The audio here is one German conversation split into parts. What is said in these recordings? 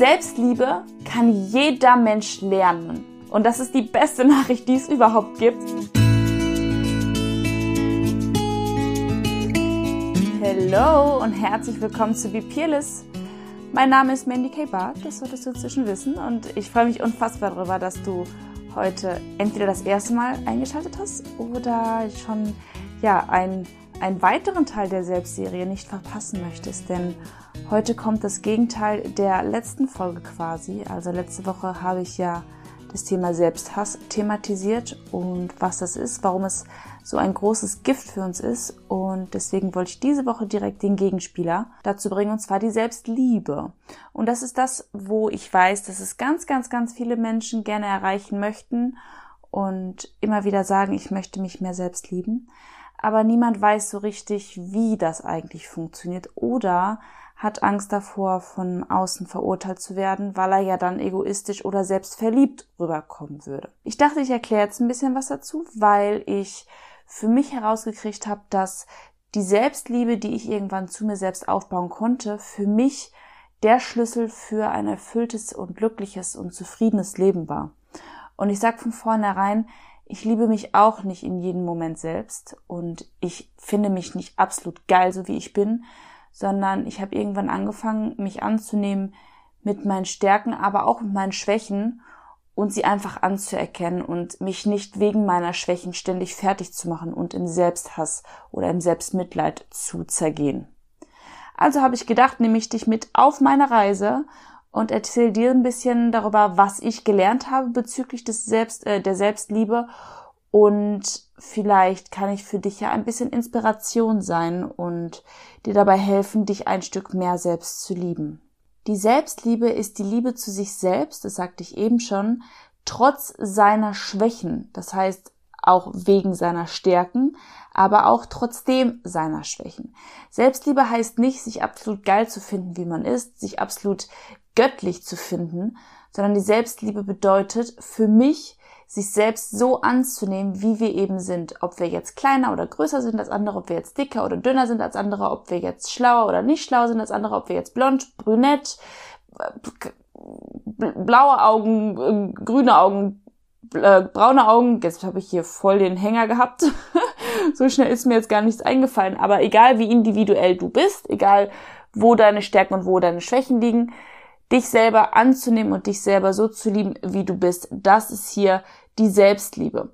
Selbstliebe kann jeder Mensch lernen. Und das ist die beste Nachricht, die es überhaupt gibt. Hallo und herzlich willkommen zu Be Peerless. Mein Name ist Mandy K. Barth, das solltest du inzwischen wissen. Und ich freue mich unfassbar darüber, dass du heute entweder das erste Mal eingeschaltet hast oder schon ja, einen, einen weiteren Teil der Selbstserie nicht verpassen möchtest. Denn heute kommt das Gegenteil der letzten Folge quasi. Also letzte Woche habe ich ja das Thema Selbsthass thematisiert und was das ist, warum es so ein großes Gift für uns ist. Und deswegen wollte ich diese Woche direkt den Gegenspieler dazu bringen, und zwar die Selbstliebe. Und das ist das, wo ich weiß, dass es ganz, ganz, ganz viele Menschen gerne erreichen möchten und immer wieder sagen, ich möchte mich mehr selbst lieben. Aber niemand weiß so richtig, wie das eigentlich funktioniert oder hat Angst davor, von außen verurteilt zu werden, weil er ja dann egoistisch oder selbst verliebt rüberkommen würde. Ich dachte, ich erkläre jetzt ein bisschen was dazu, weil ich für mich herausgekriegt habe, dass die Selbstliebe, die ich irgendwann zu mir selbst aufbauen konnte, für mich der Schlüssel für ein erfülltes und glückliches und zufriedenes Leben war. Und ich sag von vornherein, ich liebe mich auch nicht in jedem Moment selbst und ich finde mich nicht absolut geil, so wie ich bin, sondern ich habe irgendwann angefangen, mich anzunehmen mit meinen Stärken, aber auch mit meinen Schwächen und sie einfach anzuerkennen und mich nicht wegen meiner Schwächen ständig fertig zu machen und im Selbsthass oder im Selbstmitleid zu zergehen. Also habe ich gedacht, nehme ich dich mit auf meine Reise und erzähle dir ein bisschen darüber, was ich gelernt habe bezüglich des Selbst, äh, der Selbstliebe und vielleicht kann ich für dich ja ein bisschen Inspiration sein und dir dabei helfen, dich ein Stück mehr selbst zu lieben. Die Selbstliebe ist die Liebe zu sich selbst, das sagte ich eben schon, trotz seiner Schwächen, das heißt auch wegen seiner Stärken, aber auch trotzdem seiner Schwächen. Selbstliebe heißt nicht, sich absolut geil zu finden, wie man ist, sich absolut göttlich zu finden, sondern die Selbstliebe bedeutet für mich, sich selbst so anzunehmen, wie wir eben sind. Ob wir jetzt kleiner oder größer sind als andere, ob wir jetzt dicker oder dünner sind als andere, ob wir jetzt schlauer oder nicht schlau sind als andere, ob wir jetzt blond, brünett, blaue Augen, äh, grüne Augen, äh, braune Augen. Jetzt habe ich hier voll den Hänger gehabt. so schnell ist mir jetzt gar nichts eingefallen. Aber egal wie individuell du bist, egal wo deine Stärken und wo deine Schwächen liegen, dich selber anzunehmen und dich selber so zu lieben, wie du bist. Das ist hier die Selbstliebe.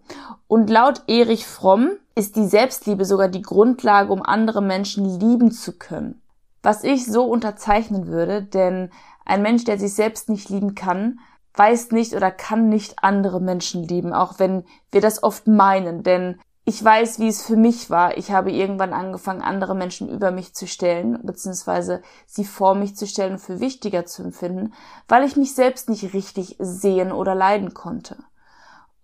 Und laut Erich Fromm ist die Selbstliebe sogar die Grundlage, um andere Menschen lieben zu können. Was ich so unterzeichnen würde, denn ein Mensch, der sich selbst nicht lieben kann, weiß nicht oder kann nicht andere Menschen lieben, auch wenn wir das oft meinen, denn ich weiß, wie es für mich war. Ich habe irgendwann angefangen, andere Menschen über mich zu stellen, beziehungsweise sie vor mich zu stellen für wichtiger zu empfinden, weil ich mich selbst nicht richtig sehen oder leiden konnte.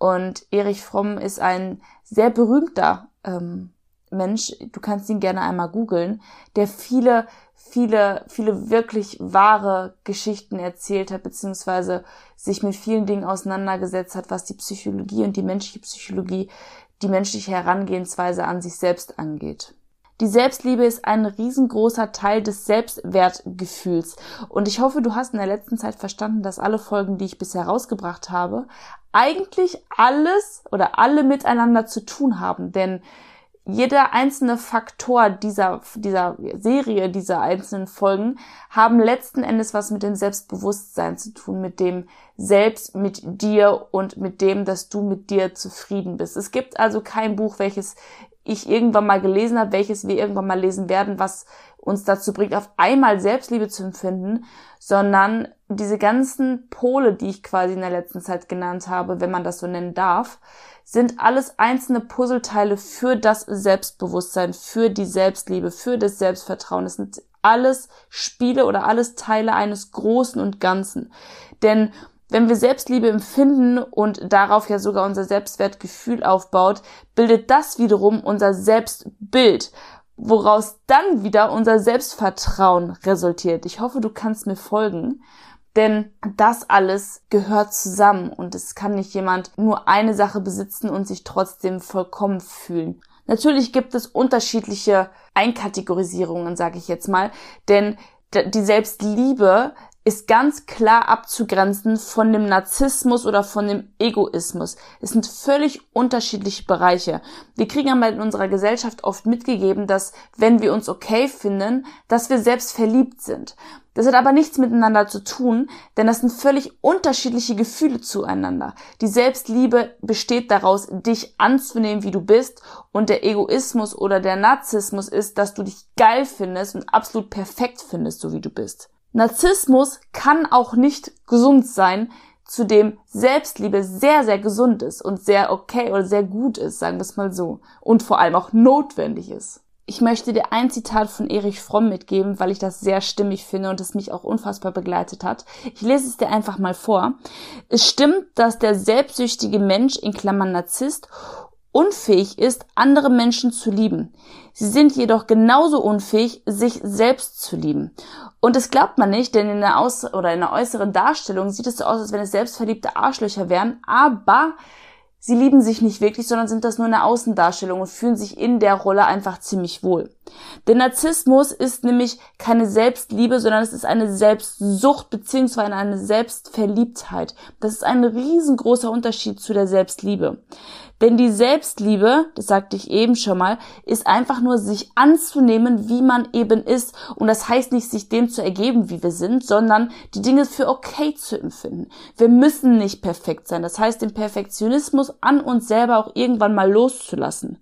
Und Erich Fromm ist ein sehr berühmter ähm, Mensch, du kannst ihn gerne einmal googeln, der viele, viele, viele wirklich wahre Geschichten erzählt hat, beziehungsweise sich mit vielen Dingen auseinandergesetzt hat, was die Psychologie und die menschliche Psychologie die menschliche Herangehensweise an sich selbst angeht. Die Selbstliebe ist ein riesengroßer Teil des Selbstwertgefühls. Und ich hoffe, du hast in der letzten Zeit verstanden, dass alle Folgen, die ich bisher rausgebracht habe, eigentlich alles oder alle miteinander zu tun haben. Denn jeder einzelne Faktor dieser, dieser Serie, dieser einzelnen Folgen haben letzten Endes was mit dem Selbstbewusstsein zu tun, mit dem Selbst, mit dir und mit dem, dass du mit dir zufrieden bist. Es gibt also kein Buch, welches ich irgendwann mal gelesen habe, welches wir irgendwann mal lesen werden, was uns dazu bringt, auf einmal Selbstliebe zu empfinden, sondern diese ganzen Pole, die ich quasi in der letzten Zeit genannt habe, wenn man das so nennen darf, sind alles einzelne Puzzleteile für das Selbstbewusstsein, für die Selbstliebe, für das Selbstvertrauen. Es sind alles Spiele oder alles Teile eines Großen und Ganzen. Denn wenn wir Selbstliebe empfinden und darauf ja sogar unser Selbstwertgefühl aufbaut, bildet das wiederum unser Selbstbild, woraus dann wieder unser Selbstvertrauen resultiert. Ich hoffe, du kannst mir folgen. Denn das alles gehört zusammen und es kann nicht jemand nur eine Sache besitzen und sich trotzdem vollkommen fühlen. Natürlich gibt es unterschiedliche Einkategorisierungen, sage ich jetzt mal, denn die Selbstliebe ist ganz klar abzugrenzen von dem Narzissmus oder von dem Egoismus. Es sind völlig unterschiedliche Bereiche. Wir kriegen aber in unserer Gesellschaft oft mitgegeben, dass wenn wir uns okay finden, dass wir selbst verliebt sind. Das hat aber nichts miteinander zu tun, denn das sind völlig unterschiedliche Gefühle zueinander. Die Selbstliebe besteht daraus, dich anzunehmen, wie du bist, und der Egoismus oder der Narzissmus ist, dass du dich geil findest und absolut perfekt findest, so wie du bist. Narzissmus kann auch nicht gesund sein, zu dem Selbstliebe sehr, sehr gesund ist und sehr okay oder sehr gut ist, sagen wir es mal so. Und vor allem auch notwendig ist. Ich möchte dir ein Zitat von Erich Fromm mitgeben, weil ich das sehr stimmig finde und es mich auch unfassbar begleitet hat. Ich lese es dir einfach mal vor. Es stimmt, dass der selbstsüchtige Mensch in Klammern Narzisst unfähig ist, andere Menschen zu lieben. Sie sind jedoch genauso unfähig, sich selbst zu lieben. Und das glaubt man nicht, denn in der, Aus oder in der äußeren Darstellung sieht es so aus, als wenn es selbstverliebte Arschlöcher wären, aber sie lieben sich nicht wirklich, sondern sind das nur eine Außendarstellung und fühlen sich in der Rolle einfach ziemlich wohl. Der Narzissmus ist nämlich keine Selbstliebe, sondern es ist eine Selbstsucht beziehungsweise eine Selbstverliebtheit. Das ist ein riesengroßer Unterschied zu der Selbstliebe. Denn die Selbstliebe, das sagte ich eben schon mal, ist einfach nur sich anzunehmen, wie man eben ist. Und das heißt nicht, sich dem zu ergeben, wie wir sind, sondern die Dinge für okay zu empfinden. Wir müssen nicht perfekt sein. Das heißt, den Perfektionismus an uns selber auch irgendwann mal loszulassen.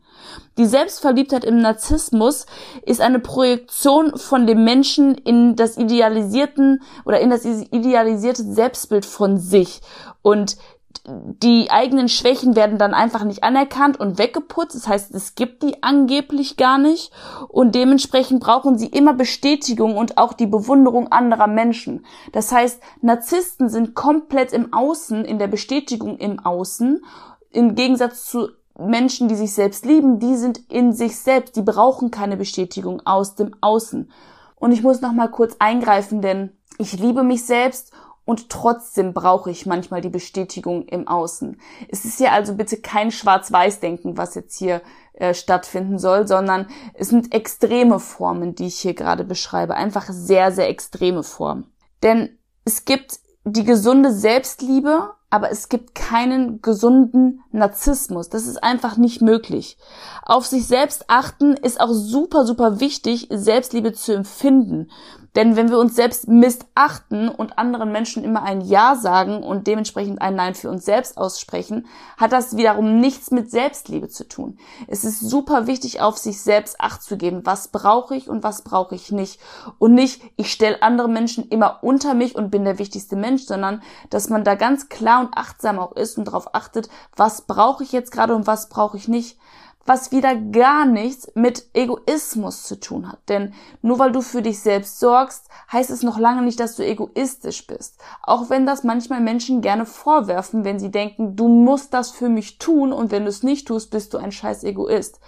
Die Selbstverliebtheit im Narzissmus ist eine Projektion von dem Menschen in das idealisierten oder in das idealisierte Selbstbild von sich. Und die eigenen Schwächen werden dann einfach nicht anerkannt und weggeputzt. Das heißt, es gibt die angeblich gar nicht. Und dementsprechend brauchen sie immer Bestätigung und auch die Bewunderung anderer Menschen. Das heißt, Narzissten sind komplett im Außen, in der Bestätigung im Außen. Im Gegensatz zu Menschen, die sich selbst lieben, die sind in sich selbst. Die brauchen keine Bestätigung aus dem Außen. Und ich muss noch mal kurz eingreifen, denn ich liebe mich selbst und trotzdem brauche ich manchmal die Bestätigung im Außen. Es ist ja also bitte kein Schwarz-Weiß-Denken, was jetzt hier äh, stattfinden soll, sondern es sind extreme Formen, die ich hier gerade beschreibe. Einfach sehr, sehr extreme Formen. Denn es gibt die gesunde Selbstliebe, aber es gibt keinen gesunden Narzissmus. Das ist einfach nicht möglich. Auf sich selbst achten ist auch super, super wichtig, Selbstliebe zu empfinden. Denn wenn wir uns selbst missachten und anderen Menschen immer ein Ja sagen und dementsprechend ein Nein für uns selbst aussprechen, hat das wiederum nichts mit Selbstliebe zu tun. Es ist super wichtig, auf sich selbst Acht zu geben. Was brauche ich und was brauche ich nicht? Und nicht, ich stelle andere Menschen immer unter mich und bin der wichtigste Mensch, sondern dass man da ganz klar und achtsam auch ist und darauf achtet, was brauche ich jetzt gerade und was brauche ich nicht was wieder gar nichts mit Egoismus zu tun hat. Denn nur weil du für dich selbst sorgst, heißt es noch lange nicht, dass du egoistisch bist. Auch wenn das manchmal Menschen gerne vorwerfen, wenn sie denken, du musst das für mich tun und wenn du es nicht tust, bist du ein scheiß Egoist.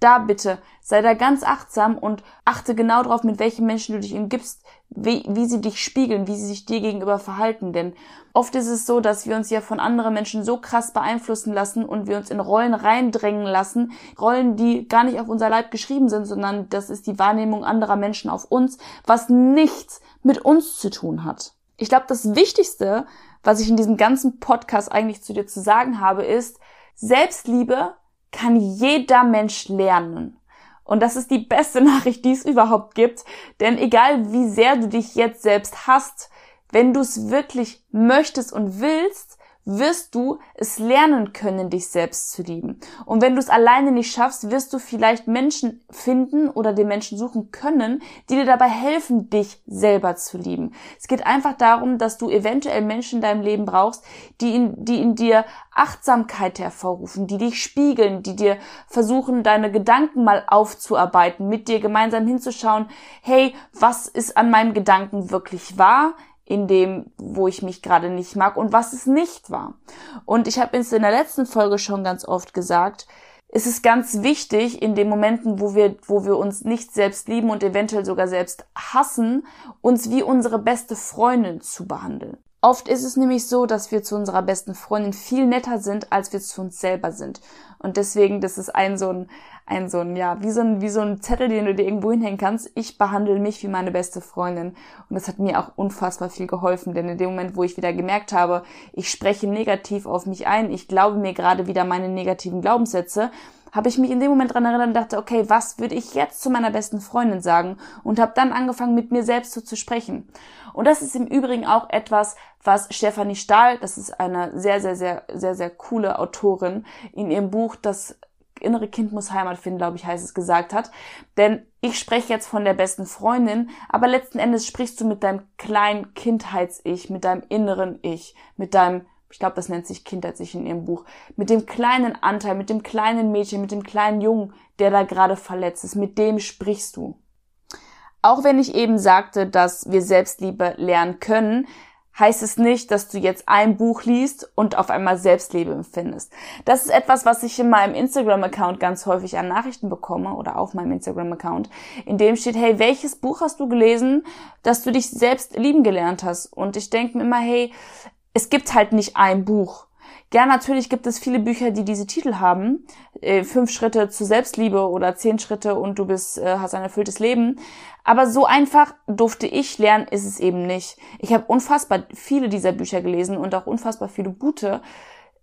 Da bitte, sei da ganz achtsam und achte genau darauf, mit welchen Menschen du dich umgibst, wie, wie sie dich spiegeln, wie sie sich dir gegenüber verhalten. Denn oft ist es so, dass wir uns ja von anderen Menschen so krass beeinflussen lassen und wir uns in Rollen reindrängen lassen. Rollen, die gar nicht auf unser Leib geschrieben sind, sondern das ist die Wahrnehmung anderer Menschen auf uns, was nichts mit uns zu tun hat. Ich glaube, das Wichtigste, was ich in diesem ganzen Podcast eigentlich zu dir zu sagen habe, ist, Selbstliebe kann jeder Mensch lernen. Und das ist die beste Nachricht, die es überhaupt gibt. Denn egal wie sehr du dich jetzt selbst hast, wenn du es wirklich möchtest und willst, wirst du es lernen können, dich selbst zu lieben. Und wenn du es alleine nicht schaffst, wirst du vielleicht Menschen finden oder den Menschen suchen können, die dir dabei helfen, dich selber zu lieben. Es geht einfach darum, dass du eventuell Menschen in deinem Leben brauchst, die in, die in dir Achtsamkeit hervorrufen, die dich spiegeln, die dir versuchen, deine Gedanken mal aufzuarbeiten, mit dir gemeinsam hinzuschauen, hey, was ist an meinem Gedanken wirklich wahr? In dem, wo ich mich gerade nicht mag und was es nicht war. Und ich habe es in der letzten Folge schon ganz oft gesagt, es ist ganz wichtig, in den Momenten, wo wir, wo wir uns nicht selbst lieben und eventuell sogar selbst hassen, uns wie unsere beste Freundin zu behandeln. Oft ist es nämlich so, dass wir zu unserer besten Freundin viel netter sind, als wir zu uns selber sind. Und deswegen, das ist ein so ein, ein so ein, ja, wie so ein, wie so ein Zettel, den du dir irgendwo hinhängen kannst. Ich behandle mich wie meine beste Freundin. Und das hat mir auch unfassbar viel geholfen, denn in dem Moment, wo ich wieder gemerkt habe, ich spreche negativ auf mich ein, ich glaube mir gerade wieder meine negativen Glaubenssätze, habe ich mich in dem Moment dran erinnert und dachte, okay, was würde ich jetzt zu meiner besten Freundin sagen? Und habe dann angefangen, mit mir selbst so zu sprechen. Und das ist im Übrigen auch etwas, was Stefanie Stahl, das ist eine sehr, sehr, sehr, sehr, sehr coole Autorin, in ihrem Buch Das innere Kind muss Heimat finden, glaube ich, heißt es, gesagt hat. Denn ich spreche jetzt von der besten Freundin, aber letzten Endes sprichst du mit deinem kleinen Kindheits-Ich, mit deinem inneren Ich, mit deinem ich glaube, das nennt sich Kindheits-Ich in ihrem Buch, mit dem kleinen Anteil, mit dem kleinen Mädchen, mit dem kleinen Jungen, der da gerade verletzt ist, mit dem sprichst du. Auch wenn ich eben sagte, dass wir Selbstliebe lernen können, heißt es nicht, dass du jetzt ein Buch liest und auf einmal Selbstliebe empfindest. Das ist etwas, was ich in meinem Instagram-Account ganz häufig an Nachrichten bekomme oder auf meinem Instagram-Account, in dem steht, hey, welches Buch hast du gelesen, dass du dich selbst lieben gelernt hast? Und ich denke mir immer, hey, es gibt halt nicht ein Buch. Ja, natürlich gibt es viele Bücher, die diese Titel haben. Äh, fünf Schritte zur Selbstliebe oder zehn Schritte und du bist, äh, hast ein erfülltes Leben. Aber so einfach durfte ich lernen, ist es eben nicht. Ich habe unfassbar viele dieser Bücher gelesen und auch unfassbar viele gute.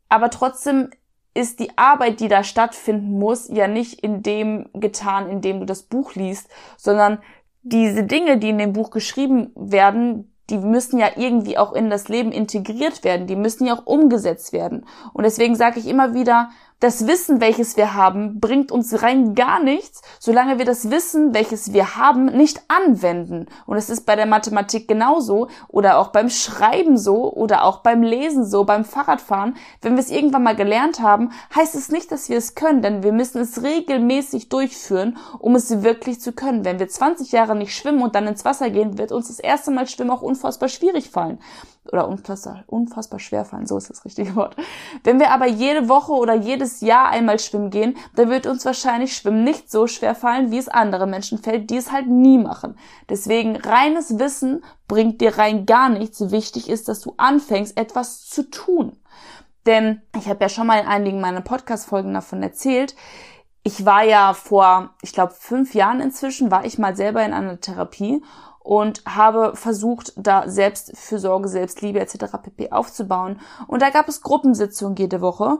Aber trotzdem ist die Arbeit, die da stattfinden muss, ja nicht in dem getan, in dem du das Buch liest, sondern diese Dinge, die in dem Buch geschrieben werden, die müssen ja irgendwie auch in das Leben integriert werden, die müssen ja auch umgesetzt werden. Und deswegen sage ich immer wieder, das Wissen, welches wir haben, bringt uns rein gar nichts, solange wir das Wissen, welches wir haben, nicht anwenden. Und es ist bei der Mathematik genauso oder auch beim Schreiben so oder auch beim Lesen so, beim Fahrradfahren. Wenn wir es irgendwann mal gelernt haben, heißt es nicht, dass wir es können, denn wir müssen es regelmäßig durchführen, um es wirklich zu können. Wenn wir 20 Jahre nicht schwimmen und dann ins Wasser gehen, wird uns das erste Mal Schwimmen auch unfassbar schwierig fallen oder unfassbar, unfassbar schwer fallen, so ist das richtige Wort. Wenn wir aber jede Woche oder jedes Jahr einmal schwimmen gehen, dann wird uns wahrscheinlich Schwimmen nicht so schwer fallen, wie es andere Menschen fällt, die es halt nie machen. Deswegen reines Wissen bringt dir rein gar nichts. Wichtig ist, dass du anfängst, etwas zu tun. Denn ich habe ja schon mal in einigen meiner Podcast-Folgen davon erzählt, ich war ja vor, ich glaube, fünf Jahren inzwischen, war ich mal selber in einer Therapie und habe versucht, da Selbstfürsorge, Selbstliebe etc. pp. aufzubauen. Und da gab es Gruppensitzungen jede Woche.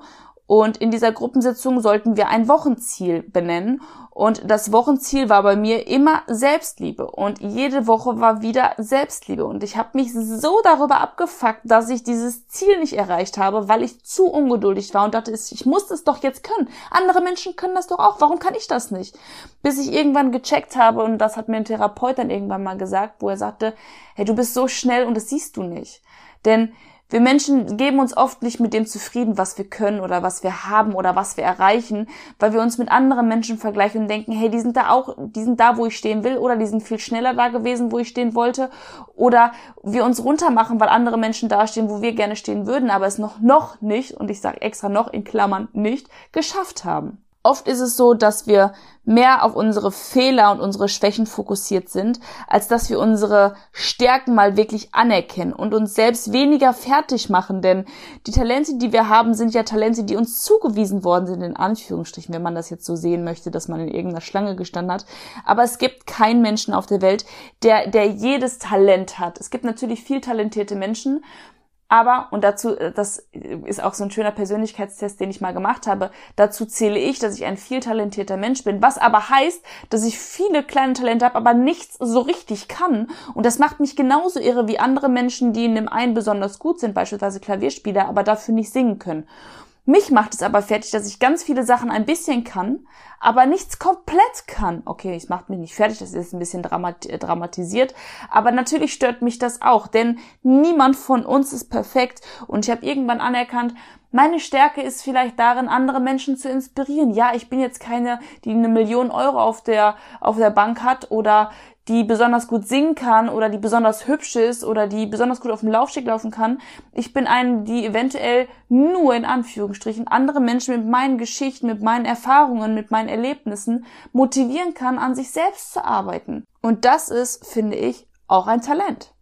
Und in dieser Gruppensitzung sollten wir ein Wochenziel benennen. Und das Wochenziel war bei mir immer Selbstliebe. Und jede Woche war wieder Selbstliebe. Und ich habe mich so darüber abgefuckt, dass ich dieses Ziel nicht erreicht habe, weil ich zu ungeduldig war und dachte, ich muss das doch jetzt können. Andere Menschen können das doch auch. Warum kann ich das nicht? Bis ich irgendwann gecheckt habe, und das hat mir ein Therapeut dann irgendwann mal gesagt, wo er sagte, hey, du bist so schnell und das siehst du nicht. Denn wir Menschen geben uns oft nicht mit dem zufrieden, was wir können oder was wir haben oder was wir erreichen, weil wir uns mit anderen Menschen vergleichen und denken, hey, die sind da auch, die sind da, wo ich stehen will oder die sind viel schneller da gewesen, wo ich stehen wollte oder wir uns runtermachen, weil andere Menschen dastehen, wo wir gerne stehen würden, aber es noch, noch nicht, und ich sage extra noch in Klammern nicht, geschafft haben. Oft ist es so, dass wir mehr auf unsere Fehler und unsere Schwächen fokussiert sind, als dass wir unsere Stärken mal wirklich anerkennen und uns selbst weniger fertig machen. Denn die Talente, die wir haben, sind ja Talente, die uns zugewiesen worden sind, in Anführungsstrichen, wenn man das jetzt so sehen möchte, dass man in irgendeiner Schlange gestanden hat. Aber es gibt keinen Menschen auf der Welt, der, der jedes Talent hat. Es gibt natürlich viel talentierte Menschen, aber, und dazu, äh, das ist auch so ein schöner Persönlichkeitstest, den ich mal gemacht habe, dazu zähle ich, dass ich ein viel talentierter Mensch bin, was aber heißt, dass ich viele kleine Talente habe, aber nichts so richtig kann. Und das macht mich genauso irre wie andere Menschen, die in dem einen besonders gut sind, beispielsweise Klavierspieler, aber dafür nicht singen können. Mich macht es aber fertig, dass ich ganz viele Sachen ein bisschen kann, aber nichts komplett kann. Okay, es macht mich nicht fertig, das ist ein bisschen äh, dramatisiert, aber natürlich stört mich das auch, denn niemand von uns ist perfekt und ich habe irgendwann anerkannt, meine Stärke ist vielleicht darin, andere Menschen zu inspirieren. Ja, ich bin jetzt keine, die eine Million Euro auf der, auf der Bank hat oder die besonders gut singen kann oder die besonders hübsch ist oder die besonders gut auf dem Laufsteg laufen kann. Ich bin eine, die eventuell nur in Anführungsstrichen andere Menschen mit meinen Geschichten, mit meinen Erfahrungen, mit meinen Erlebnissen motivieren kann, an sich selbst zu arbeiten. Und das ist, finde ich, auch ein Talent.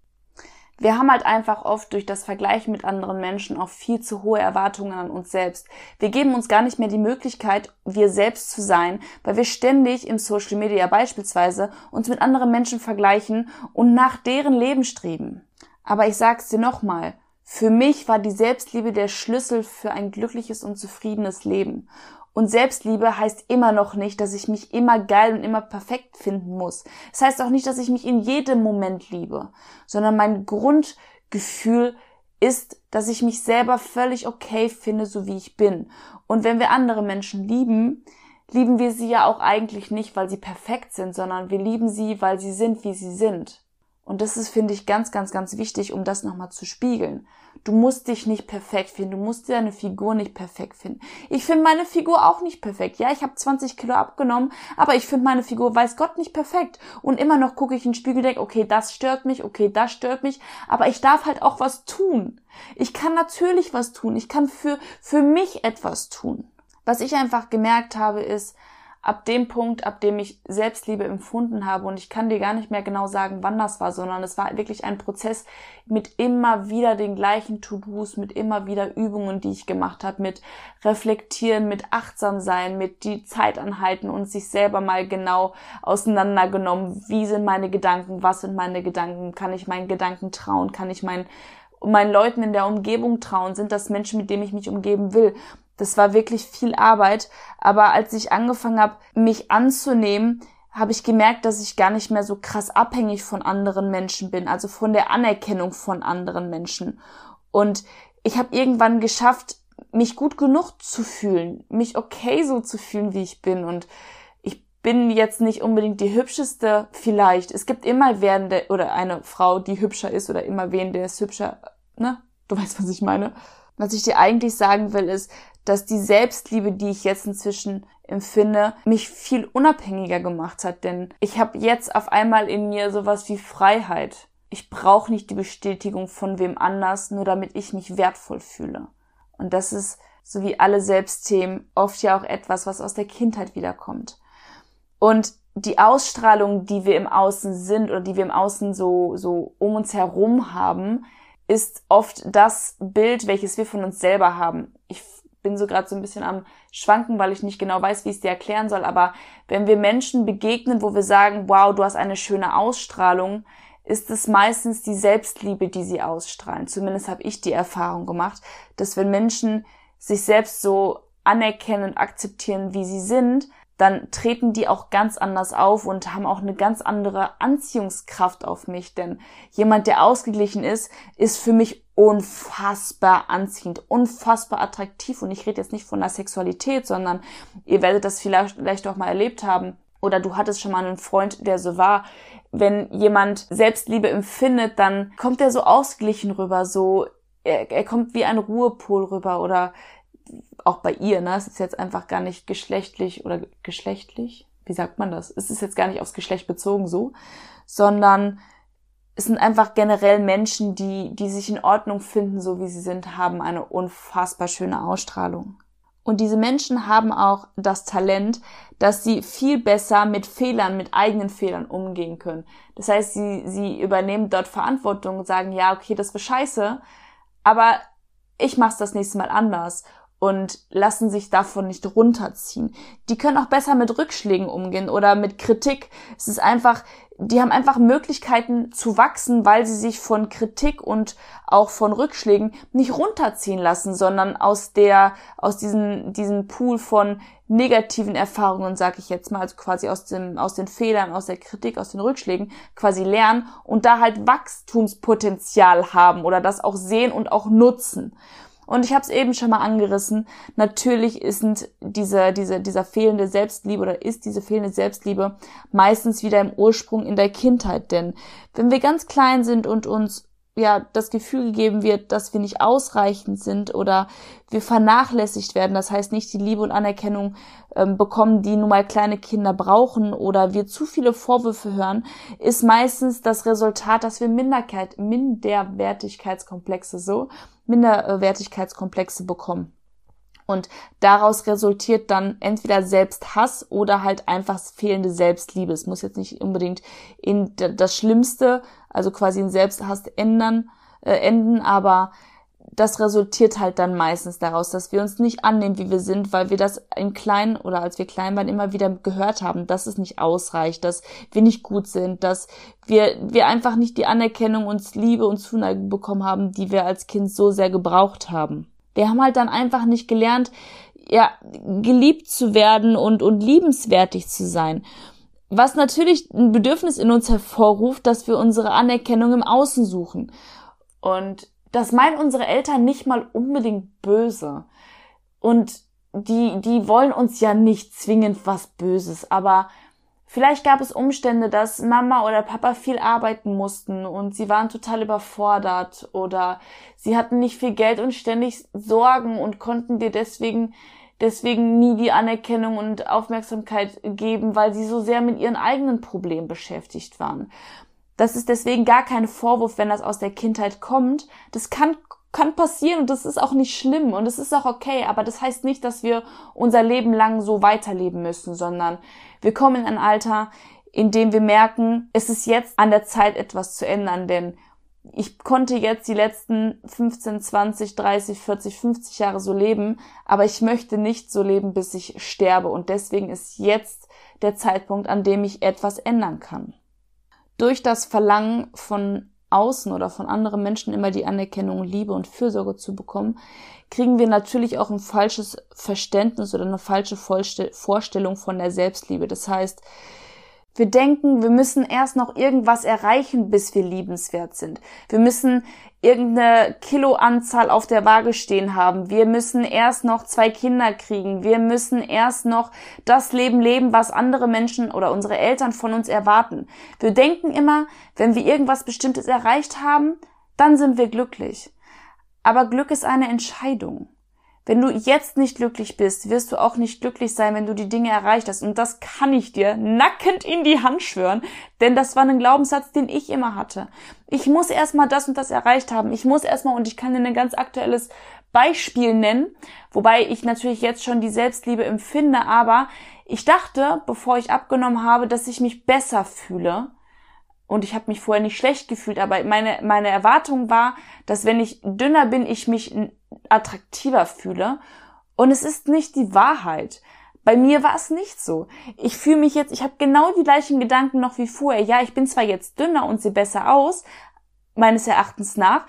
Wir haben halt einfach oft durch das Vergleichen mit anderen Menschen auch viel zu hohe Erwartungen an uns selbst. Wir geben uns gar nicht mehr die Möglichkeit, wir selbst zu sein, weil wir ständig im Social Media beispielsweise uns mit anderen Menschen vergleichen und nach deren Leben streben. Aber ich sag's dir nochmal, für mich war die Selbstliebe der Schlüssel für ein glückliches und zufriedenes Leben. Und Selbstliebe heißt immer noch nicht, dass ich mich immer geil und immer perfekt finden muss. Es das heißt auch nicht, dass ich mich in jedem Moment liebe, sondern mein Grundgefühl ist, dass ich mich selber völlig okay finde, so wie ich bin. Und wenn wir andere Menschen lieben, lieben wir sie ja auch eigentlich nicht, weil sie perfekt sind, sondern wir lieben sie, weil sie sind, wie sie sind. Und das ist, finde ich, ganz, ganz, ganz wichtig, um das nochmal zu spiegeln. Du musst dich nicht perfekt finden. Du musst deine Figur nicht perfekt finden. Ich finde meine Figur auch nicht perfekt. Ja, ich habe 20 Kilo abgenommen, aber ich finde meine Figur, weiß Gott, nicht perfekt. Und immer noch gucke ich in den Spiegel denke, okay, das stört mich, okay, das stört mich. Aber ich darf halt auch was tun. Ich kann natürlich was tun. Ich kann für, für mich etwas tun. Was ich einfach gemerkt habe, ist, ab dem Punkt, ab dem ich Selbstliebe empfunden habe, und ich kann dir gar nicht mehr genau sagen, wann das war, sondern es war wirklich ein Prozess mit immer wieder den gleichen To-Dos, mit immer wieder Übungen, die ich gemacht habe, mit Reflektieren, mit Achtsam sein, mit die Zeit anhalten und sich selber mal genau auseinandergenommen, wie sind meine Gedanken, was sind meine Gedanken, kann ich meinen Gedanken trauen, kann ich meinen meinen Leuten in der Umgebung trauen? Sind das Menschen, mit denen ich mich umgeben will? Das war wirklich viel Arbeit. Aber als ich angefangen habe, mich anzunehmen, habe ich gemerkt, dass ich gar nicht mehr so krass abhängig von anderen Menschen bin, also von der Anerkennung von anderen Menschen. Und ich habe irgendwann geschafft, mich gut genug zu fühlen, mich okay so zu fühlen, wie ich bin. Und ich bin jetzt nicht unbedingt die hübscheste, vielleicht. Es gibt immer wen, der, oder eine Frau, die hübscher ist, oder immer wen, der ist hübscher, ne? Du weißt, was ich meine. Was ich dir eigentlich sagen will, ist, dass die Selbstliebe, die ich jetzt inzwischen empfinde, mich viel unabhängiger gemacht hat. Denn ich habe jetzt auf einmal in mir sowas wie Freiheit. Ich brauche nicht die Bestätigung von wem anders, nur damit ich mich wertvoll fühle. Und das ist, so wie alle Selbstthemen, oft ja auch etwas, was aus der Kindheit wiederkommt. Und die Ausstrahlung, die wir im Außen sind oder die wir im Außen so, so um uns herum haben, ist oft das Bild, welches wir von uns selber haben. Ich bin so gerade so ein bisschen am Schwanken, weil ich nicht genau weiß, wie ich es dir erklären soll. Aber wenn wir Menschen begegnen, wo wir sagen, wow, du hast eine schöne Ausstrahlung, ist es meistens die Selbstliebe, die sie ausstrahlen. Zumindest habe ich die Erfahrung gemacht, dass wenn Menschen sich selbst so anerkennen und akzeptieren, wie sie sind, dann treten die auch ganz anders auf und haben auch eine ganz andere Anziehungskraft auf mich. Denn jemand, der ausgeglichen ist, ist für mich unfassbar anziehend, unfassbar attraktiv. Und ich rede jetzt nicht von der Sexualität, sondern ihr werdet das vielleicht, vielleicht auch mal erlebt haben. Oder du hattest schon mal einen Freund, der so war. Wenn jemand Selbstliebe empfindet, dann kommt er so ausgeglichen rüber, so, er, er kommt wie ein Ruhepol rüber oder auch bei ihr, ne? Es ist jetzt einfach gar nicht geschlechtlich oder geschlechtlich. Wie sagt man das? Es ist jetzt gar nicht aufs Geschlecht bezogen so, sondern es sind einfach generell Menschen, die, die sich in Ordnung finden, so wie sie sind, haben eine unfassbar schöne Ausstrahlung. Und diese Menschen haben auch das Talent, dass sie viel besser mit Fehlern, mit eigenen Fehlern umgehen können. Das heißt, sie, sie übernehmen dort Verantwortung und sagen, ja, okay, das war scheiße, aber ich mach's das nächste Mal anders und lassen sich davon nicht runterziehen. Die können auch besser mit Rückschlägen umgehen oder mit Kritik. Es ist einfach, die haben einfach Möglichkeiten zu wachsen, weil sie sich von Kritik und auch von Rückschlägen nicht runterziehen lassen, sondern aus der, aus diesem, diesem Pool von negativen Erfahrungen, sage ich jetzt mal, also quasi aus dem, aus den Fehlern, aus der Kritik, aus den Rückschlägen quasi lernen und da halt Wachstumspotenzial haben oder das auch sehen und auch nutzen. Und ich habe es eben schon mal angerissen. Natürlich ist diese, diese, dieser fehlende Selbstliebe oder ist diese fehlende Selbstliebe meistens wieder im Ursprung in der Kindheit. Denn wenn wir ganz klein sind und uns ja das Gefühl gegeben wird, dass wir nicht ausreichend sind oder wir vernachlässigt werden, das heißt nicht die Liebe und Anerkennung ähm, bekommen, die nun mal kleine Kinder brauchen oder wir zu viele Vorwürfe hören, ist meistens das Resultat, dass wir Minderkeit, Minderwertigkeitskomplexe so Minderwertigkeitskomplexe bekommen. Und daraus resultiert dann entweder Selbsthass oder halt einfach fehlende Selbstliebe. Es muss jetzt nicht unbedingt in das Schlimmste, also quasi in Selbsthass ändern, äh, enden, aber das resultiert halt dann meistens daraus, dass wir uns nicht annehmen, wie wir sind, weil wir das in klein oder als wir klein waren immer wieder gehört haben, dass es nicht ausreicht, dass wir nicht gut sind, dass wir, wir einfach nicht die Anerkennung und Liebe und Zuneigung bekommen haben, die wir als Kind so sehr gebraucht haben. Wir haben halt dann einfach nicht gelernt, ja, geliebt zu werden und, und liebenswertig zu sein. Was natürlich ein Bedürfnis in uns hervorruft, dass wir unsere Anerkennung im Außen suchen. Und das meinen unsere Eltern nicht mal unbedingt böse. Und die, die wollen uns ja nicht zwingend was Böses, aber vielleicht gab es Umstände, dass Mama oder Papa viel arbeiten mussten und sie waren total überfordert oder sie hatten nicht viel Geld und ständig Sorgen und konnten dir deswegen deswegen nie die Anerkennung und Aufmerksamkeit geben, weil sie so sehr mit ihren eigenen Problemen beschäftigt waren. Das ist deswegen gar kein Vorwurf, wenn das aus der Kindheit kommt. Das kann, kann passieren und das ist auch nicht schlimm und es ist auch okay, aber das heißt nicht, dass wir unser Leben lang so weiterleben müssen, sondern wir kommen in ein Alter, in dem wir merken, es ist jetzt an der Zeit, etwas zu ändern, denn ich konnte jetzt die letzten 15, 20, 30, 40, 50 Jahre so leben, aber ich möchte nicht so leben, bis ich sterbe und deswegen ist jetzt der Zeitpunkt, an dem ich etwas ändern kann durch das Verlangen von außen oder von anderen Menschen immer die Anerkennung, Liebe und Fürsorge zu bekommen, kriegen wir natürlich auch ein falsches Verständnis oder eine falsche Vorstellung von der Selbstliebe. Das heißt, wir denken, wir müssen erst noch irgendwas erreichen, bis wir liebenswert sind. Wir müssen irgendeine Kiloanzahl auf der Waage stehen haben. Wir müssen erst noch zwei Kinder kriegen. Wir müssen erst noch das Leben leben, was andere Menschen oder unsere Eltern von uns erwarten. Wir denken immer, wenn wir irgendwas Bestimmtes erreicht haben, dann sind wir glücklich. Aber Glück ist eine Entscheidung. Wenn du jetzt nicht glücklich bist, wirst du auch nicht glücklich sein, wenn du die Dinge erreicht hast. Und das kann ich dir nackend in die Hand schwören, denn das war ein Glaubenssatz, den ich immer hatte. Ich muss erstmal das und das erreicht haben. Ich muss erstmal, und ich kann dir ein ganz aktuelles Beispiel nennen, wobei ich natürlich jetzt schon die Selbstliebe empfinde, aber ich dachte, bevor ich abgenommen habe, dass ich mich besser fühle und ich habe mich vorher nicht schlecht gefühlt, aber meine, meine Erwartung war, dass wenn ich dünner bin, ich mich attraktiver fühle. Und es ist nicht die Wahrheit. Bei mir war es nicht so. Ich fühle mich jetzt, ich habe genau die gleichen Gedanken noch wie vorher. Ja, ich bin zwar jetzt dünner und sehe besser aus, meines Erachtens nach,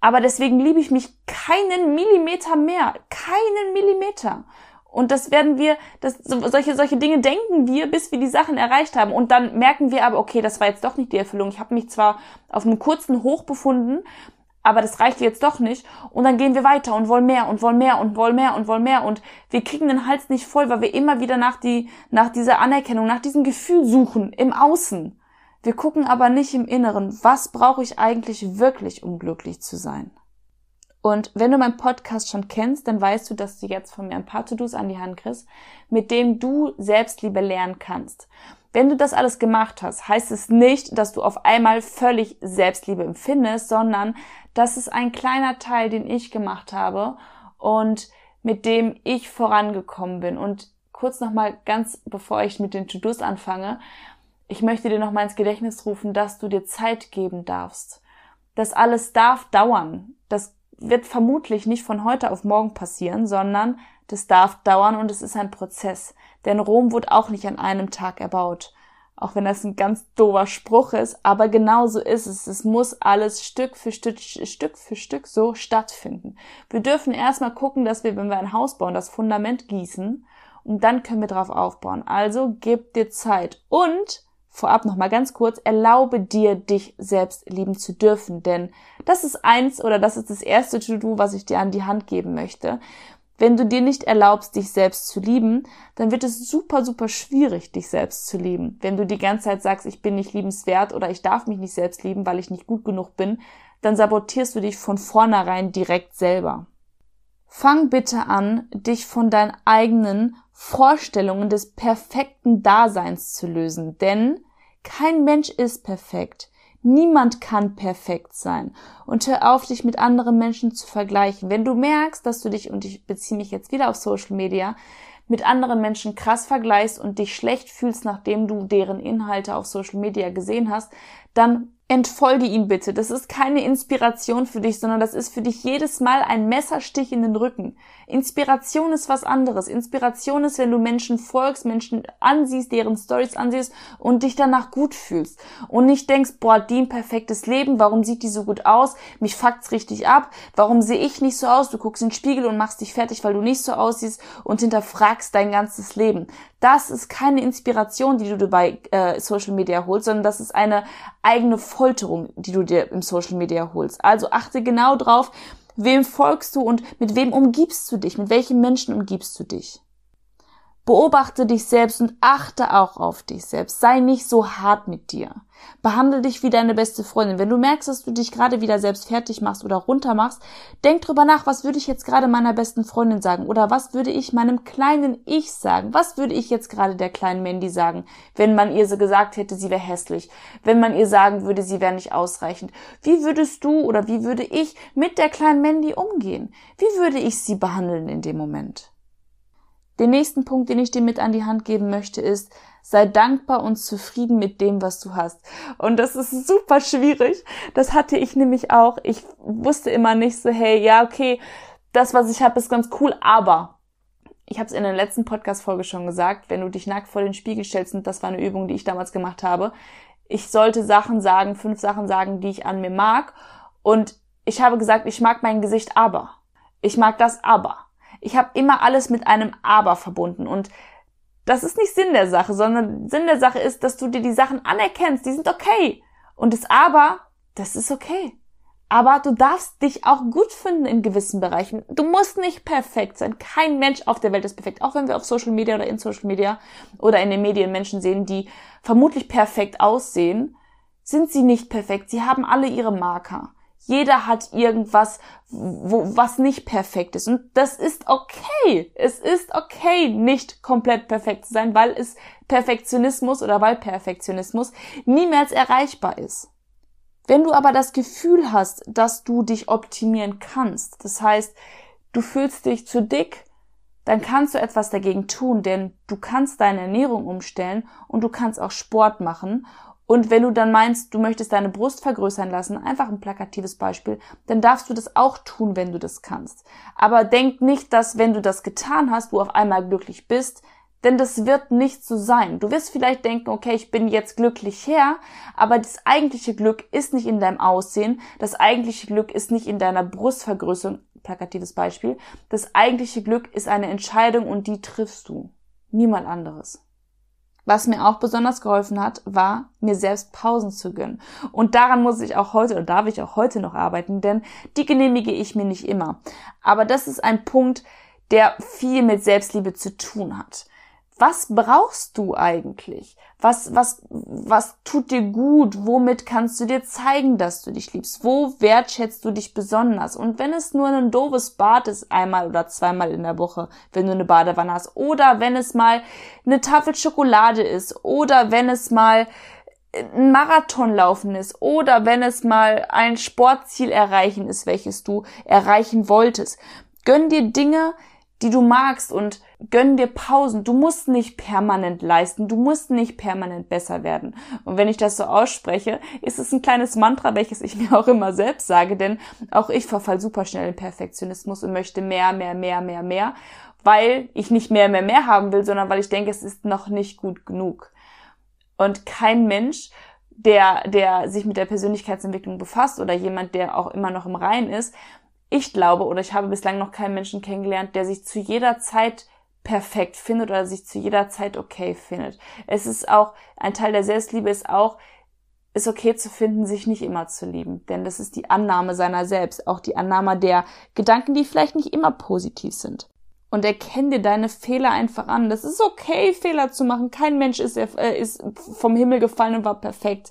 aber deswegen liebe ich mich keinen Millimeter mehr. Keinen Millimeter. Und das werden wir, das, solche, solche Dinge denken wir, bis wir die Sachen erreicht haben. Und dann merken wir aber, okay, das war jetzt doch nicht die Erfüllung. Ich habe mich zwar auf einem kurzen Hoch befunden, aber das reicht jetzt doch nicht. Und dann gehen wir weiter und wollen mehr und wollen mehr und wollen mehr und wollen mehr. Und wir kriegen den Hals nicht voll, weil wir immer wieder nach, die, nach dieser Anerkennung, nach diesem Gefühl suchen im Außen. Wir gucken aber nicht im Inneren, was brauche ich eigentlich wirklich, um glücklich zu sein. Und wenn du meinen Podcast schon kennst, dann weißt du, dass du jetzt von mir ein paar To-Dos an die Hand kriegst, mit denen du Selbstliebe lernen kannst. Wenn du das alles gemacht hast, heißt es nicht, dass du auf einmal völlig Selbstliebe empfindest, sondern das ist ein kleiner Teil, den ich gemacht habe und mit dem ich vorangekommen bin. Und kurz nochmal ganz bevor ich mit den To-Dos anfange, ich möchte dir nochmal ins Gedächtnis rufen, dass du dir Zeit geben darfst. Das alles darf dauern. Das wird vermutlich nicht von heute auf morgen passieren, sondern das darf dauern und es ist ein Prozess. Denn Rom wurde auch nicht an einem Tag erbaut. Auch wenn das ein ganz doofer Spruch ist, aber genau so ist es. Es muss alles Stück für Stück, Stück für Stück so stattfinden. Wir dürfen erstmal gucken, dass wir, wenn wir ein Haus bauen, das Fundament gießen und dann können wir drauf aufbauen. Also gib dir Zeit und vorab nochmal ganz kurz, erlaube dir, dich selbst lieben zu dürfen, denn das ist eins oder das ist das erste To-Do, was ich dir an die Hand geben möchte. Wenn du dir nicht erlaubst, dich selbst zu lieben, dann wird es super, super schwierig, dich selbst zu lieben. Wenn du die ganze Zeit sagst, ich bin nicht liebenswert oder ich darf mich nicht selbst lieben, weil ich nicht gut genug bin, dann sabotierst du dich von vornherein direkt selber. Fang bitte an, dich von deinen eigenen Vorstellungen des perfekten Daseins zu lösen, denn kein Mensch ist perfekt. Niemand kann perfekt sein. Und hör auf, dich mit anderen Menschen zu vergleichen. Wenn du merkst, dass du dich, und ich beziehe mich jetzt wieder auf Social Media, mit anderen Menschen krass vergleichst und dich schlecht fühlst, nachdem du deren Inhalte auf Social Media gesehen hast, dann entfolge ihm bitte. Das ist keine Inspiration für dich, sondern das ist für dich jedes Mal ein Messerstich in den Rücken. Inspiration ist was anderes. Inspiration ist, wenn du Menschen folgst, Menschen ansiehst, deren Stories ansiehst und dich danach gut fühlst. Und nicht denkst, boah, die ein perfektes Leben, warum sieht die so gut aus? Mich fuckt's richtig ab. Warum sehe ich nicht so aus? Du guckst in den Spiegel und machst dich fertig, weil du nicht so aussiehst und hinterfragst dein ganzes Leben. Das ist keine Inspiration, die du bei äh, Social Media holst, sondern das ist eine eigene Folterung, die du dir im Social Media holst. Also achte genau drauf, wem folgst du und mit wem umgibst du dich, mit welchen Menschen umgibst du dich. Beobachte dich selbst und achte auch auf dich selbst. Sei nicht so hart mit dir. Behandle dich wie deine beste Freundin. Wenn du merkst, dass du dich gerade wieder selbst fertig machst oder runter machst, denk drüber nach, was würde ich jetzt gerade meiner besten Freundin sagen? Oder was würde ich meinem kleinen Ich sagen? Was würde ich jetzt gerade der kleinen Mandy sagen, wenn man ihr so gesagt hätte, sie wäre hässlich? Wenn man ihr sagen würde, sie wäre nicht ausreichend? Wie würdest du oder wie würde ich mit der kleinen Mandy umgehen? Wie würde ich sie behandeln in dem Moment? Den nächsten Punkt, den ich dir mit an die Hand geben möchte, ist, sei dankbar und zufrieden mit dem, was du hast. Und das ist super schwierig. Das hatte ich nämlich auch. Ich wusste immer nicht so, hey, ja, okay, das, was ich habe, ist ganz cool, aber ich habe es in der letzten Podcast-Folge schon gesagt, wenn du dich nackt vor den Spiegel stellst, und das war eine Übung, die ich damals gemacht habe, ich sollte Sachen sagen, fünf Sachen sagen, die ich an mir mag. Und ich habe gesagt, ich mag mein Gesicht aber. Ich mag das aber. Ich habe immer alles mit einem Aber verbunden und das ist nicht Sinn der Sache, sondern Sinn der Sache ist, dass du dir die Sachen anerkennst, die sind okay. Und das Aber, das ist okay. Aber du darfst dich auch gut finden in gewissen Bereichen. Du musst nicht perfekt sein. Kein Mensch auf der Welt ist perfekt. Auch wenn wir auf Social Media oder in Social Media oder in den Medien Menschen sehen, die vermutlich perfekt aussehen, sind sie nicht perfekt. Sie haben alle ihre Marker. Jeder hat irgendwas, wo, was nicht perfekt ist. Und das ist okay. Es ist okay, nicht komplett perfekt zu sein, weil es Perfektionismus oder weil Perfektionismus niemals erreichbar ist. Wenn du aber das Gefühl hast, dass du dich optimieren kannst, das heißt, du fühlst dich zu dick, dann kannst du etwas dagegen tun, denn du kannst deine Ernährung umstellen und du kannst auch Sport machen und wenn du dann meinst, du möchtest deine Brust vergrößern lassen, einfach ein plakatives Beispiel, dann darfst du das auch tun, wenn du das kannst. Aber denk nicht, dass wenn du das getan hast, du auf einmal glücklich bist, denn das wird nicht so sein. Du wirst vielleicht denken, okay, ich bin jetzt glücklich her, aber das eigentliche Glück ist nicht in deinem Aussehen, das eigentliche Glück ist nicht in deiner Brustvergrößerung, plakatives Beispiel. Das eigentliche Glück ist eine Entscheidung und die triffst du. Niemand anderes. Was mir auch besonders geholfen hat, war, mir selbst Pausen zu gönnen. Und daran muss ich auch heute oder darf ich auch heute noch arbeiten, denn die genehmige ich mir nicht immer. Aber das ist ein Punkt, der viel mit Selbstliebe zu tun hat was brauchst du eigentlich? Was, was, was tut dir gut? Womit kannst du dir zeigen, dass du dich liebst? Wo wertschätzt du dich besonders? Und wenn es nur ein doofes Bad ist, einmal oder zweimal in der Woche, wenn du eine Badewanne hast, oder wenn es mal eine Tafel Schokolade ist, oder wenn es mal ein Marathon laufen ist, oder wenn es mal ein Sportziel erreichen ist, welches du erreichen wolltest. Gönn dir Dinge, die du magst und gönn dir Pausen. Du musst nicht permanent leisten, du musst nicht permanent besser werden. Und wenn ich das so ausspreche, ist es ein kleines Mantra, welches ich mir auch immer selbst sage, denn auch ich verfall super schnell in Perfektionismus und möchte mehr, mehr, mehr, mehr, mehr, weil ich nicht mehr, mehr, mehr haben will, sondern weil ich denke, es ist noch nicht gut genug. Und kein Mensch der, der sich mit der Persönlichkeitsentwicklung befasst oder jemand, der auch immer noch im Rein ist, ich glaube oder ich habe bislang noch keinen Menschen kennengelernt, der sich zu jeder Zeit perfekt findet oder sich zu jeder Zeit okay findet. Es ist auch, ein Teil der Selbstliebe ist auch, ist okay zu finden, sich nicht immer zu lieben. Denn das ist die Annahme seiner selbst, auch die Annahme der Gedanken, die vielleicht nicht immer positiv sind. Und erkenn dir deine Fehler einfach an. Das ist okay, Fehler zu machen. Kein Mensch ist, äh, ist vom Himmel gefallen und war perfekt.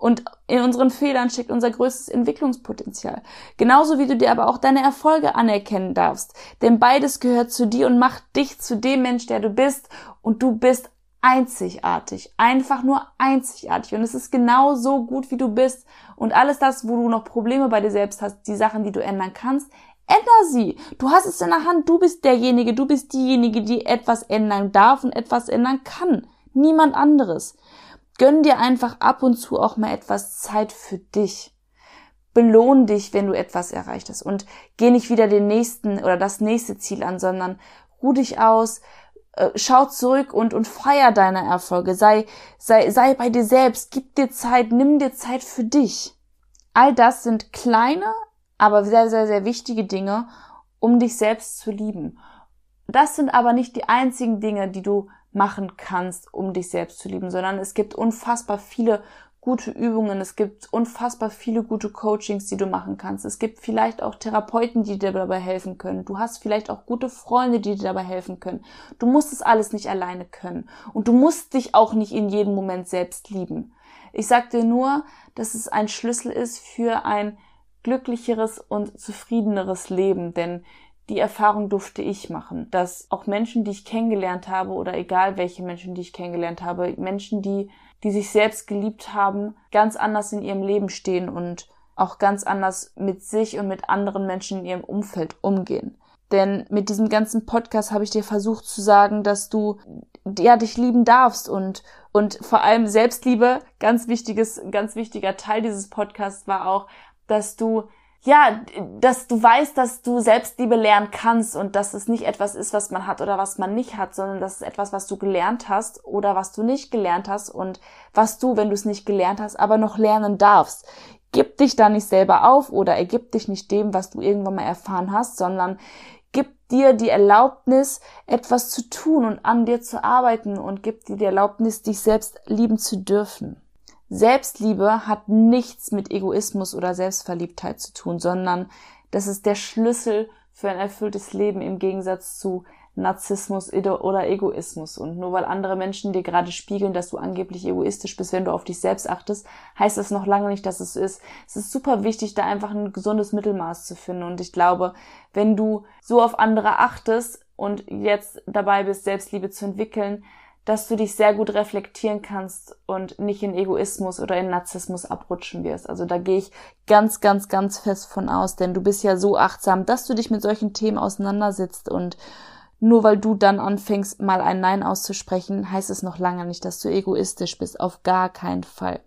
Und in unseren Fehlern steckt unser größtes Entwicklungspotenzial. Genauso wie du dir aber auch deine Erfolge anerkennen darfst. Denn beides gehört zu dir und macht dich zu dem Mensch, der du bist. Und du bist einzigartig, einfach nur einzigartig. Und es ist genau so gut, wie du bist. Und alles das, wo du noch Probleme bei dir selbst hast, die Sachen, die du ändern kannst, änder sie. Du hast es in der Hand, du bist derjenige, du bist diejenige, die etwas ändern darf und etwas ändern kann. Niemand anderes. Gönn dir einfach ab und zu auch mal etwas Zeit für dich. Belohn dich, wenn du etwas erreicht hast und geh nicht wieder den nächsten oder das nächste Ziel an, sondern ruh dich aus, äh, schau zurück und, und feier deine Erfolge. Sei, sei, sei bei dir selbst, gib dir Zeit, nimm dir Zeit für dich. All das sind kleine, aber sehr, sehr, sehr wichtige Dinge, um dich selbst zu lieben. Das sind aber nicht die einzigen Dinge, die du machen kannst, um dich selbst zu lieben, sondern es gibt unfassbar viele gute Übungen, es gibt unfassbar viele gute Coachings, die du machen kannst. Es gibt vielleicht auch Therapeuten, die dir dabei helfen können. Du hast vielleicht auch gute Freunde, die dir dabei helfen können. Du musst es alles nicht alleine können. Und du musst dich auch nicht in jedem Moment selbst lieben. Ich sag dir nur, dass es ein Schlüssel ist für ein glücklicheres und zufriedeneres Leben, denn die Erfahrung durfte ich machen, dass auch Menschen, die ich kennengelernt habe oder egal welche Menschen, die ich kennengelernt habe, Menschen, die, die sich selbst geliebt haben, ganz anders in ihrem Leben stehen und auch ganz anders mit sich und mit anderen Menschen in ihrem Umfeld umgehen. Denn mit diesem ganzen Podcast habe ich dir versucht zu sagen, dass du ja dich lieben darfst und und vor allem Selbstliebe, ganz wichtiges, ganz wichtiger Teil dieses Podcasts war auch, dass du ja, dass du weißt, dass du Selbstliebe lernen kannst und dass es nicht etwas ist, was man hat oder was man nicht hat, sondern dass es etwas, was du gelernt hast oder was du nicht gelernt hast und was du, wenn du es nicht gelernt hast, aber noch lernen darfst. Gib dich da nicht selber auf oder ergib dich nicht dem, was du irgendwann mal erfahren hast, sondern gib dir die Erlaubnis, etwas zu tun und an dir zu arbeiten und gib dir die Erlaubnis, dich selbst lieben zu dürfen. Selbstliebe hat nichts mit Egoismus oder Selbstverliebtheit zu tun, sondern das ist der Schlüssel für ein erfülltes Leben im Gegensatz zu Narzissmus oder Egoismus. Und nur weil andere Menschen dir gerade spiegeln, dass du angeblich egoistisch bist, wenn du auf dich selbst achtest, heißt das noch lange nicht, dass es ist. Es ist super wichtig, da einfach ein gesundes Mittelmaß zu finden. Und ich glaube, wenn du so auf andere achtest und jetzt dabei bist, Selbstliebe zu entwickeln, dass du dich sehr gut reflektieren kannst und nicht in Egoismus oder in Narzissmus abrutschen wirst. Also da gehe ich ganz, ganz, ganz fest von aus, denn du bist ja so achtsam, dass du dich mit solchen Themen auseinandersetzt und nur weil du dann anfängst, mal ein Nein auszusprechen, heißt es noch lange nicht, dass du egoistisch bist. Auf gar keinen Fall.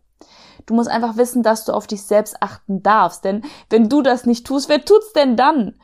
Du musst einfach wissen, dass du auf dich selbst achten darfst. Denn wenn du das nicht tust, wer tut's denn dann?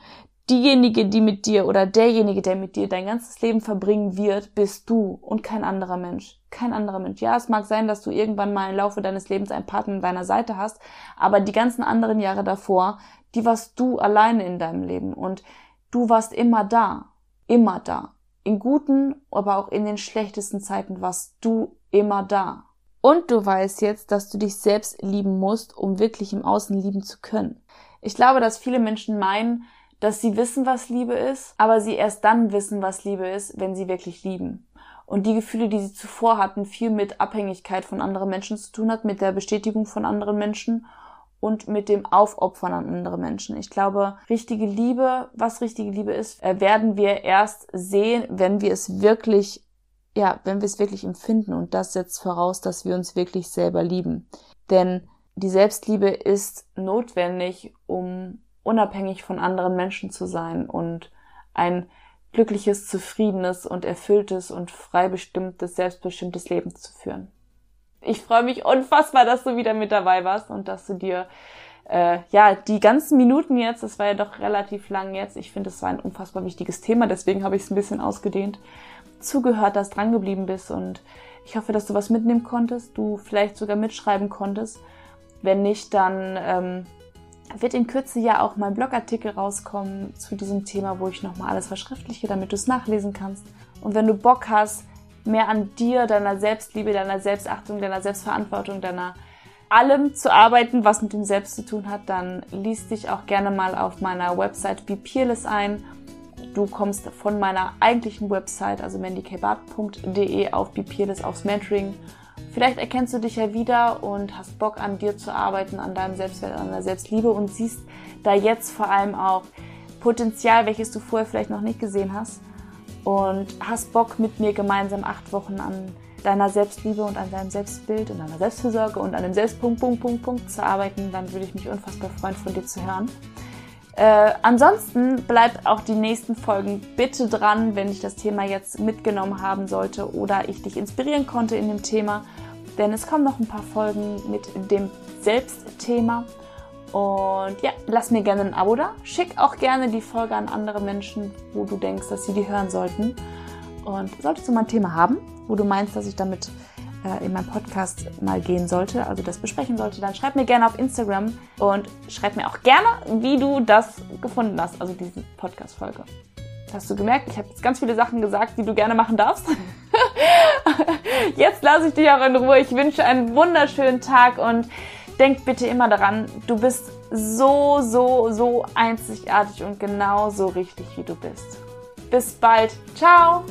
Diejenige, die mit dir oder derjenige, der mit dir dein ganzes Leben verbringen wird, bist du und kein anderer Mensch. Kein anderer Mensch. Ja, es mag sein, dass du irgendwann mal im Laufe deines Lebens einen Partner an deiner Seite hast, aber die ganzen anderen Jahre davor, die warst du alleine in deinem Leben und du warst immer da. Immer da. In guten, aber auch in den schlechtesten Zeiten warst du immer da. Und du weißt jetzt, dass du dich selbst lieben musst, um wirklich im Außen lieben zu können. Ich glaube, dass viele Menschen meinen, dass sie wissen, was Liebe ist, aber sie erst dann wissen, was Liebe ist, wenn sie wirklich lieben. Und die Gefühle, die sie zuvor hatten, viel mit Abhängigkeit von anderen Menschen zu tun hat, mit der Bestätigung von anderen Menschen und mit dem Aufopfern an andere Menschen. Ich glaube, richtige Liebe, was richtige Liebe ist, äh, werden wir erst sehen, wenn wir es wirklich, ja, wenn wir es wirklich empfinden. Und das setzt voraus, dass wir uns wirklich selber lieben. Denn die Selbstliebe ist notwendig, um unabhängig von anderen Menschen zu sein und ein glückliches, zufriedenes und erfülltes und frei bestimmtes, selbstbestimmtes Leben zu führen. Ich freue mich unfassbar, dass du wieder mit dabei warst und dass du dir äh, ja die ganzen Minuten jetzt, das war ja doch relativ lang jetzt, ich finde, es war ein unfassbar wichtiges Thema, deswegen habe ich es ein bisschen ausgedehnt, zugehört hast, drangeblieben bist und ich hoffe, dass du was mitnehmen konntest, du vielleicht sogar mitschreiben konntest. Wenn nicht, dann ähm, wird in Kürze ja auch mein Blogartikel rauskommen zu diesem Thema, wo ich nochmal alles verschriftliche, damit du es nachlesen kannst. Und wenn du Bock hast, mehr an dir, deiner Selbstliebe, deiner Selbstachtung, deiner Selbstverantwortung, deiner allem zu arbeiten, was mit dem Selbst zu tun hat, dann liest dich auch gerne mal auf meiner Website Be Peerless ein. Du kommst von meiner eigentlichen Website, also mandykbart.de auf Be Peerless aufs Mentoring Vielleicht erkennst du dich ja wieder und hast Bock an dir zu arbeiten, an deinem Selbstwert, an deiner Selbstliebe und siehst da jetzt vor allem auch Potenzial, welches du vorher vielleicht noch nicht gesehen hast und hast Bock mit mir gemeinsam acht Wochen an deiner Selbstliebe und an deinem Selbstbild und deiner Selbstfürsorge und an dem Selbstpunkt, Punkt, Punkt, Punkt zu arbeiten, dann würde ich mich unfassbar freuen, von dir zu hören. Äh, ansonsten bleibt auch die nächsten Folgen bitte dran, wenn ich das Thema jetzt mitgenommen haben sollte oder ich dich inspirieren konnte in dem Thema. Denn es kommen noch ein paar Folgen mit dem Selbstthema. Und ja, lass mir gerne ein Abo da. Schick auch gerne die Folge an andere Menschen, wo du denkst, dass sie die hören sollten. Und solltest du mal ein Thema haben, wo du meinst, dass ich damit äh, in meinem Podcast mal gehen sollte, also das besprechen sollte, dann schreib mir gerne auf Instagram und schreib mir auch gerne, wie du das gefunden hast, also diese Podcast-Folge. Hast du gemerkt, ich habe jetzt ganz viele Sachen gesagt, die du gerne machen darfst. jetzt lasse ich dich auch in Ruhe. Ich wünsche einen wunderschönen Tag und denk bitte immer daran, du bist so, so, so einzigartig und genau so richtig, wie du bist. Bis bald. Ciao!